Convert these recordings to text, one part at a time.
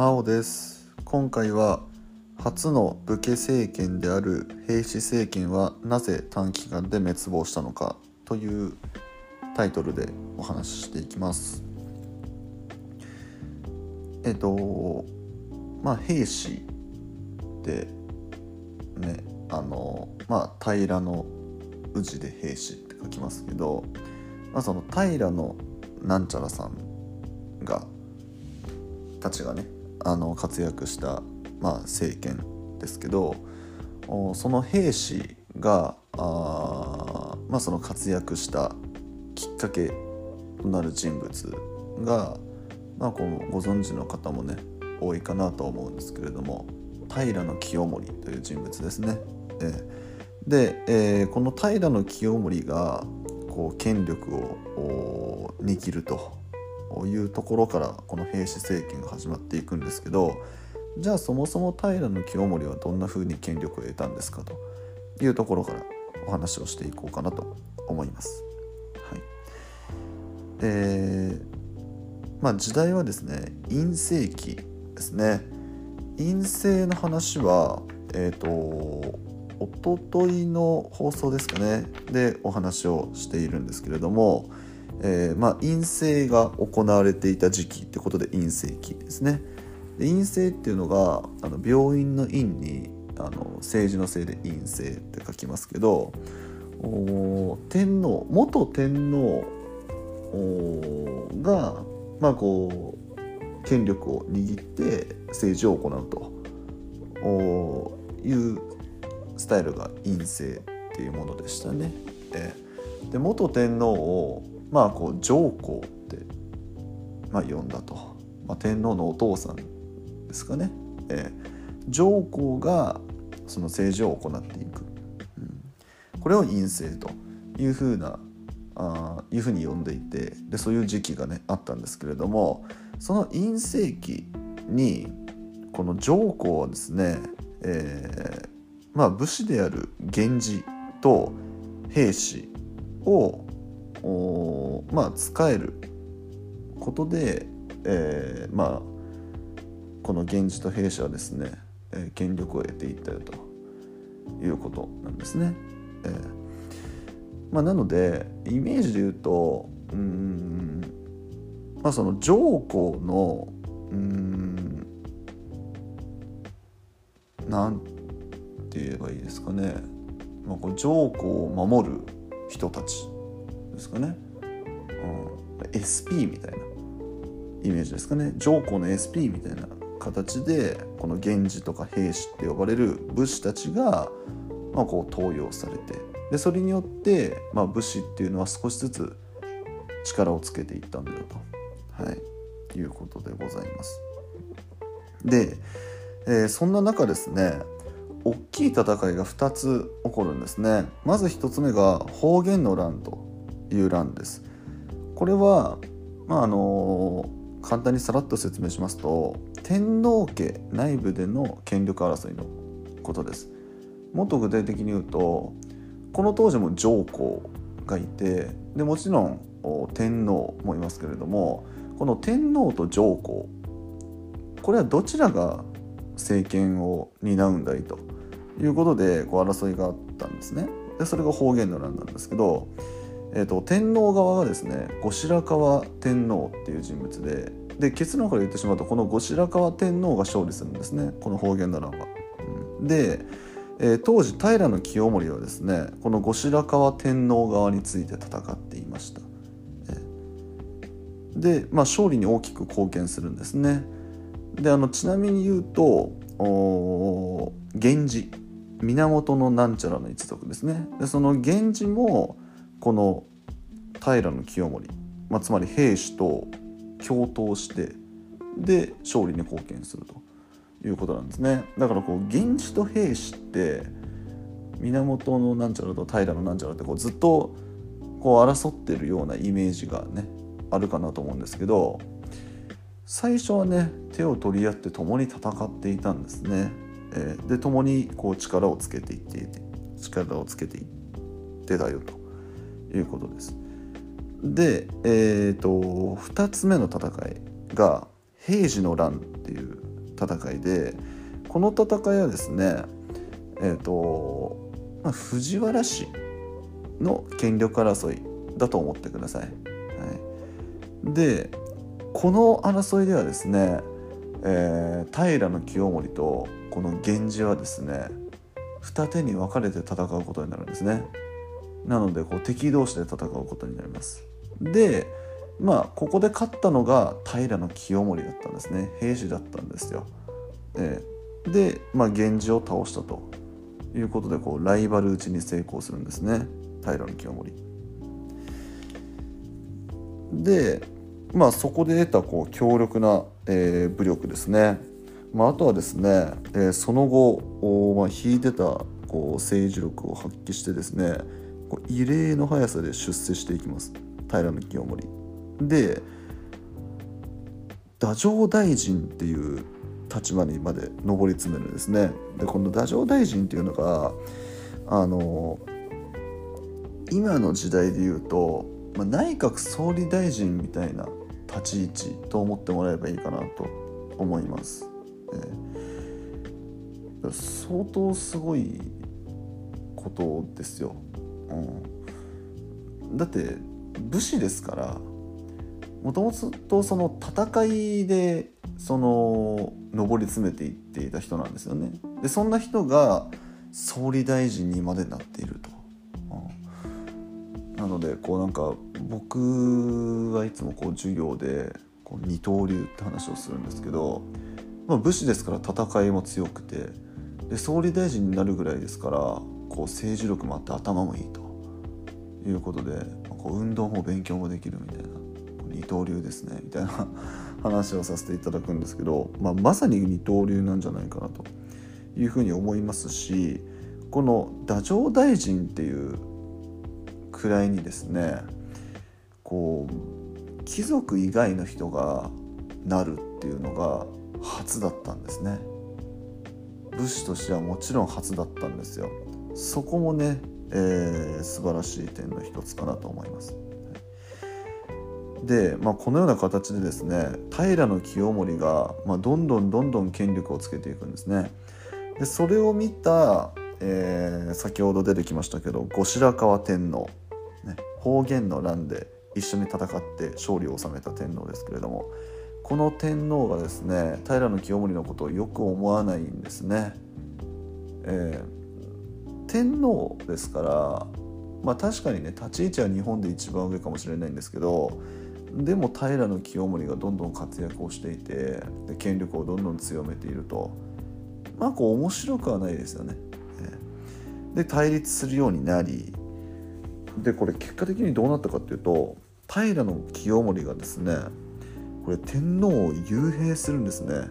真央です。今回は初の武家政権である平氏政権はなぜ短期間で滅亡したのかというタイトルでお話ししていきます。えっとまあ平氏ってねあのまあ平の宇治で平氏って書きますけど、まあ、その平のなんちゃらさんがたちがねあの活躍した、まあ、政権ですけどその兵士があ、まあ、その活躍したきっかけとなる人物が、まあ、このご存知の方もね多いかなと思うんですけれども平清盛という人物ですね。えで、えー、この平清盛がこう権力を握るというところからこの平氏政権が始まっていくんですけどじゃあそもそも平清盛はどんなふうに権力を得たんですかというところからお話をしていこうかなと思います。はいえーまあ、時代はですね陰世紀ですね。陰性の話はえっ、ー、とおとといの放送ですかねでお話をしているんですけれどもえー、まあ、陰性が行われていた時期ってことで陰性期ですね。で陰性っていうのがあの病院の院にあの政治のせいで陰性って書きますけど天皇元天皇がまあこう権力を握って政治を行うというスタイルが陰性っていうものでしたね。で元天皇をまあこう上皇って、まあ、呼んだと、まあ、天皇のお父さんですかね、えー、上皇がその政治を行っていく、うん、これを院政というふうなあいうふうに呼んでいてでそういう時期がねあったんですけれどもその院政期にこの上皇はですね、えー、まあ武士である源氏と兵士をまあ使えることで、えー、まあこの源氏と兵士はですね、えー、権力を得ていったよということなんですね。えーまあ、なのでイメージで言うとうんまあその上皇のうんなんて言えばいいですかね、まあ、こう上皇を守る人たちですかね、うん、SP みたいな。イメージですかね。上皇の SP みたいな形でこの源氏とか兵士って呼ばれる武士たちが、まあ、こう登用されて。でそれによって、まあ、武士っていうのは少しずつ力をつけていったんだよと、はい、いうことでございます。で、えー、そんな中ですね大きい戦いが2つ起こるんですね。まず1つ目が方言の乱と。いう欄です。これは、まあ、あの簡単にさらっと説明しますと天皇家内部での権力争いのことです。もっと具体的に言うとこの当時も上皇がいてでもちろん天皇もいますけれどもこの天皇と上皇これはどちらが政権を担うんだいということでこう争いがあったんですね。でそれが方言の乱なんですけどえーと、天皇側がですね後白河天皇っていう人物でで結論から言ってしまうとこの後白河天皇が勝利するんですねこの方言ならば。で、えー、当時平清盛はですねこの後白河天皇側について戦っていました。で、まあ、勝利に大きく貢献するんですね。であのちなみに言うと源氏源のなんちゃらの一族ですねでその源氏もこの平清盛、まあ、つまり兵士と共闘してで勝利に貢献するということなんですねだからこう源氏と兵士って源のなんちゃらと平のなんちゃらってこうずっとこう争ってるようなイメージがねあるかなと思うんですけど最初はね手を取り合って共に戦っていたんですね。えー、で共にこう力をつけていって力をつけていってたよということです。で、えーと、2つ目の戦いが平治の乱っていう戦いでこの戦いはですねえっ、ー、と、まあ、藤原氏の権力争いだと思ってください。はい、でこの争いではですね、えー、平清盛とこの源氏はですね二手に分かれて戦うことになるんですね。なのでこう敵同士で戦うことになります。でまあここで勝ったのが平清盛だったんですね平氏だったんですよ。でで、まあ、源氏を倒したということでこうライバル討ちに成功するんですね平清盛。でまあそこで得たこう強力な、えー、武力ですね。まあ、あとはですね、えー、その後、まあ、引いてたこう政治力を発揮してですねこう異例の速さで出世していきます平清盛。で太政大臣っていう立場にまで上り詰めるんですね。でこの太政大臣っていうのがあの今の時代で言うと、まあ、内閣総理大臣みたいな立ち位置と思ってもらえばいいかなと思います。えー、相当すごいことですよ。うん、だって武士ですからもともとその戦いでその上り詰めていっていた人なんですよね。でそんな人が総理大臣にまでなっていると。なのでこうなんか僕はいつもこう授業でこう二刀流って話をするんですけど、まあ、武士ですから戦いも強くてで総理大臣になるぐらいですからこう政治力もあって頭もいいということでこう運動も勉強もできるみたいな。二刀流ですね。みたいな。話をさせていただくんですけど、まあ、まさに二刀流なんじゃないかなと。いうふうに思いますしこの太政大臣っていう位にですねこう貴族以外の人がなるっていうのが初だったんですね。武士としてはもちろん初だったんですよ。そこもね、えー、素晴らしい点の一つかなと思いますで、まあ、このような形でですね平清盛が、まあ、どんどんどんどん権力をつけていくんですね。でそれを見た、えー、先ほど出てきましたけど後白河天皇、ね、方言の乱で一緒に戦って勝利を収めた天皇ですけれどもこの天皇がですね平清盛のことをよく思わないんですね。えー、天皇ですからまあ確かにね立ち位置は日本で一番上かもしれないんですけどでも平清盛がどんどん活躍をしていてで権力をどんどん強めているとまあこう面白くはないですよね。で対立するようになりでこれ結果的にどうなったかっていうと平清盛がですねこれ天皇を幽閉するんですね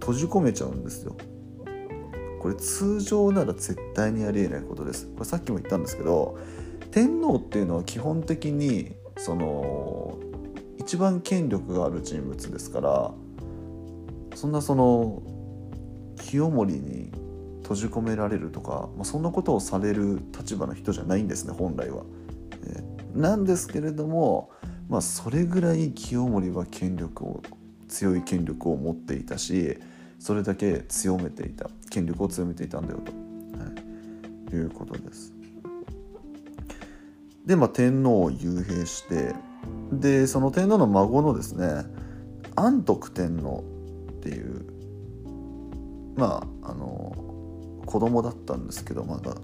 閉じ込めちゃうんですよ。これ通常なら絶対にありえないことです。これさっきも言ったんですけど天皇っていうのは基本的にその一番権力がある人物ですからそんなその清盛に閉じ込められるとか、まあ、そんなことをされる立場の人じゃないんですね本来は。え、なんですけれども、まあ、それぐらい清盛は権力を強い権力を持っていたしそれだけ強めていた権力を強めていたんだよと、はい、いうことです。で、まあ、天皇を幽閉してでその天皇の孫のですね安徳天皇っていうまああの子供だったんですけどまだ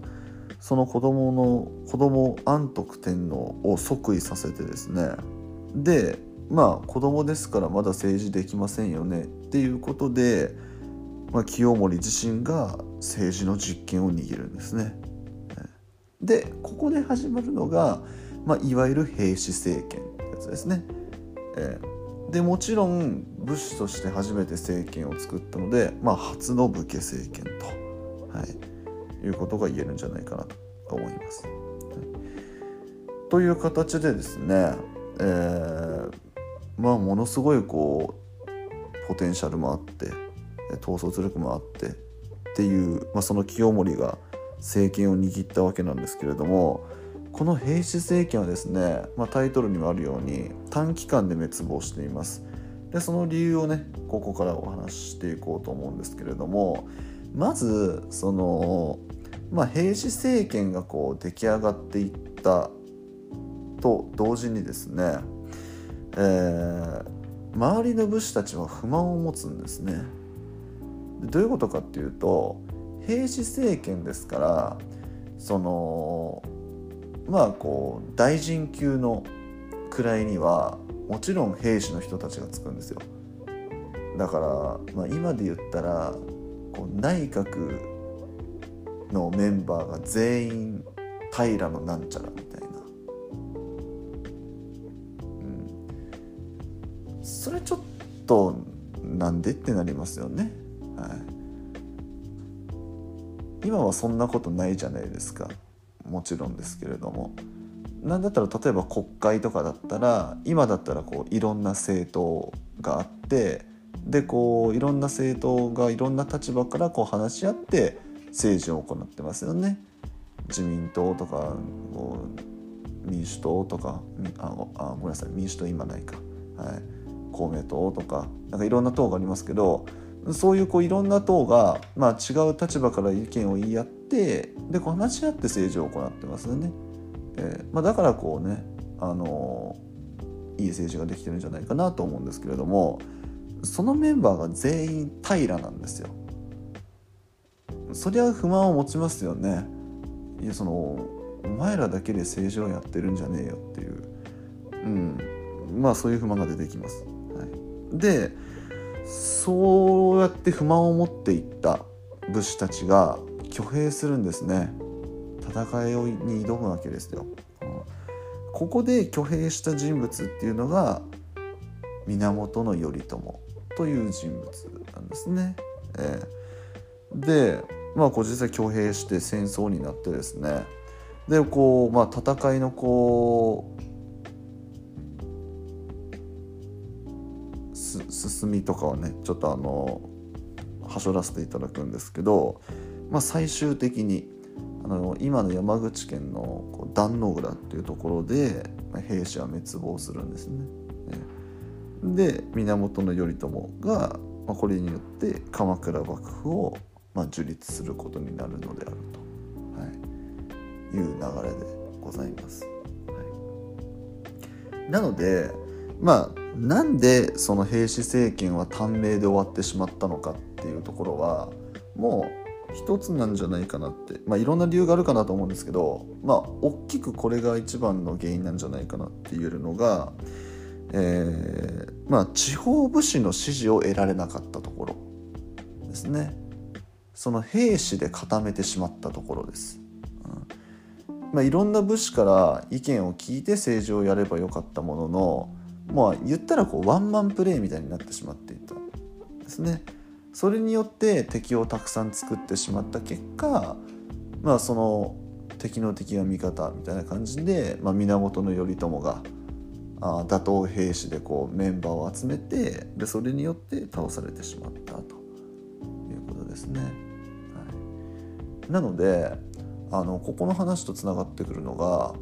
その子供の子供安徳天皇を即位させてですねでまあ子供ですからまだ政治できませんよねっていうことで、まあ、清盛自身が政治の実権を握るんですね。でここで始まるのが、まあ、いわゆる兵士政権ってやつですね。えー、でもちろん武士として初めて政権を作ったので、まあ、初の武家政権と、はい、いうことが言えるんじゃないかなと思います。という形でですね、えー、まあものすごいこうポテンシャルもあって統率力もあってっていう、まあ、その清盛が政権を握ったわけなんですけれどもこの平氏政権はですね、まあ、タイトルにもあるように短期間で滅亡していますでその理由をねここからお話ししていこうと思うんですけれどもまずその、まあ、平氏政権がこう出来上がっていったと同時にですね、えー、周りの武士たちは不満を持つんですね。どういうことかっていうと平氏政権ですからそのまあこう大臣級の位にはもちろん兵士の人たちがつくんですよ。だから、まあ、今で言ったらこう内閣のメンバーが全員平のなんちゃらみたいな、うん、それちょっとなんでってなりますよね。はい。今はそんなことないじゃないですか。もちろんですけれども。なんだったら例えば国会とかだったら今だったらこういろんな政党があってでこういろんな政党がいろんな立場からこう話し合って政治を行ってますよね。自民党とか民主党とかあごめんなさい。民主党今ないか、はい、公明党とかなんかいろんな党がありますけどそういうこういろんな党が、まあ、違う立場から意見を言い合ってでこう話し合って政治を行ってますよね。えーまあ、だからこうね、あのー、いい政治ができてるんじゃないかなと思うんですけれどもそのメンバーが全員平なんですよ。そりゃ不満を持ちますよね。いやそのお前らだけで政治をやってるんじゃねえよっていう、うん、まあそういう不満が出てきます。はい、でそうやって不満を持っていった武士たちが挙兵するんですね。戦いに挑むわけですよ。ここで挙兵した人物っていうのが源頼朝という人物なんですね。えー、でまあこう実際挙兵して戦争になってですねでこう、まあ、戦いのこう進みとかはねちょっとあのはしょらせていただくんですけど、まあ、最終的にあの今の山口県の壇ノ浦っていうところで、まあ、兵士は滅亡するんですね。で源頼朝が、まあ、これによって鎌倉幕府を、まあ、樹立することになるのであると、はい、いう流れでございます。はい、なのでまあなんでその平氏政権は短命で終わってしまったのかっていうところはもう一つなんじゃないかなってまあいろんな理由があるかなと思うんですけどまあ大きくこれが一番の原因なんじゃないかなって言えるのが、えー、まあ地方武士の支持を得られなかったところですねその兵士で固めてしまったところです。うんまあ、いろんな武士から意見を聞いて政治をやればよかったもののまあ言ったらこうワンマンプレーみたいになってしまっていたですね。それによって敵をたくさん作ってしまった結果まあその敵の敵が味方みたいな感じで、まあ、源頼朝があ打倒兵士でこうメンバーを集めてでそれによって倒されてしまったということですね。はい、なのであのここの話とつながってくるのが、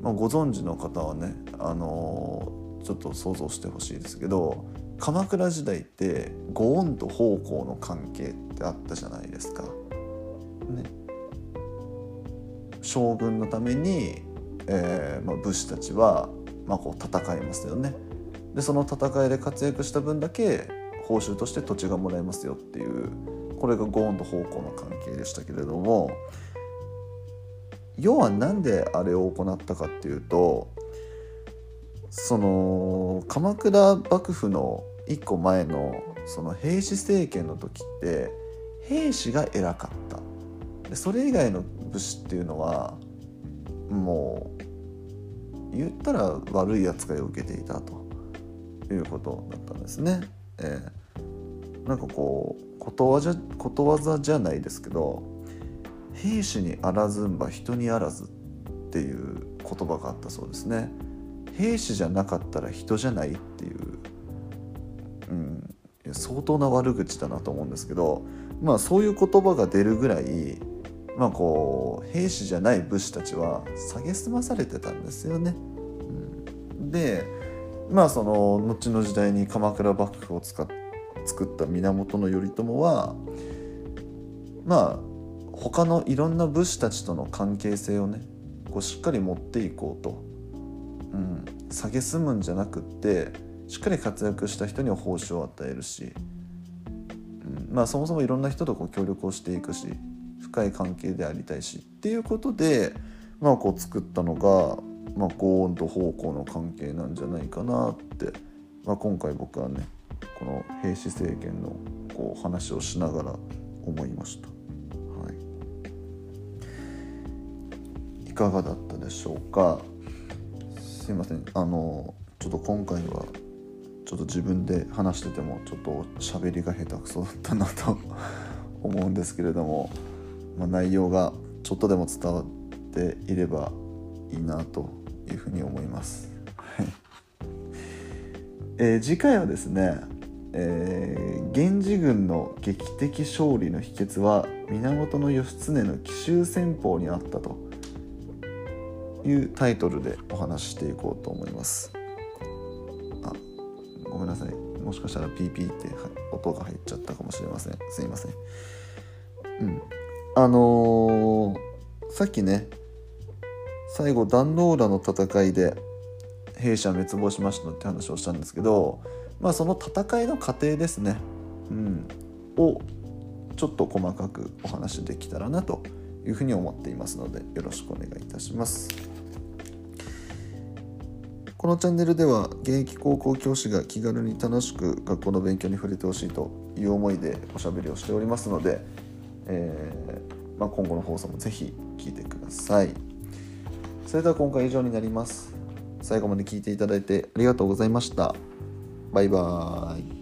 まあ、ご存知の方はねあのちょっと想像してほしいですけど鎌倉時代って御恩と奉公の関係ってあったじゃないですか。ね、将軍のために、えーまあ、武士たちは、まあ、こう戦いますよね。でその戦いで活躍した分だけ報酬として土地がもらえますよっていうこれが御恩と奉公の関係でしたけれども要は何であれを行ったかっていうとその鎌倉幕府の一個前のその平氏政権の時って兵士が偉かったでそれ以外の武士っていうのはもう言ったら悪い扱いを受けていたということだったんですね。えー、なんかこうことわざことわざじゃないですけど「兵士にあらずんば人にあらず」っていう言葉があったそうですね。兵士じゃなかったら人じゃないっていううん、相当な悪口だなと思うんですけど、まあ、そういう言葉が出るぐらい、まあ、こう兵士じゃない武士たちは蔑まされてたんですよね。うん、でまあその後の時代に鎌倉幕府を使っ作った源頼朝はまあ他のいろんな武士たちとの関係性をねこうしっかり持っていこうと、うん、蔑むんじゃなくってしっかり活躍した人には報酬を与えるし、うん、まあそもそもいろんな人とこう協力をしていくし深い関係でありたいしっていうことで、まあ、こう作ったのが、まあ、高温と方向の関係なんじゃないかなって、まあ、今回僕はねこの平氏政権のこう話をしながら思いました。はい、いかがだったでしょうか？すいません。あのちょっと今回はちょっと自分で話しててもちょっと喋りが下手くそだったなと 思うんですけれども、まあ、内容がちょっとでも伝わっていればいいなというふうに思います。えー、次回はですね、えー、源氏軍の劇的勝利の秘訣は源義経の奇襲戦法にあったと。いうタイトルでお話ししていこうと思います。あごめんなさい。もしかしたらピーピーって音が入っちゃったかもしれません。すいません。うん。あのー、さっきね最後壇ノ浦の戦いで弊社滅亡しましたって話をしたんですけど、まあ、その戦いの過程ですね、うん、をちょっと細かくお話できたらなといいうふうに思っていますのでよろしくお願いいたします。このチャンネルでは現役高校教師が気軽に楽しく学校の勉強に触れてほしいという思いでおしゃべりをしておりますので、えー、まあ、今後の放送もぜひ聞いてください。それでは今回以上になります最後まで聞いていただいてありがとうございましたバイバーイ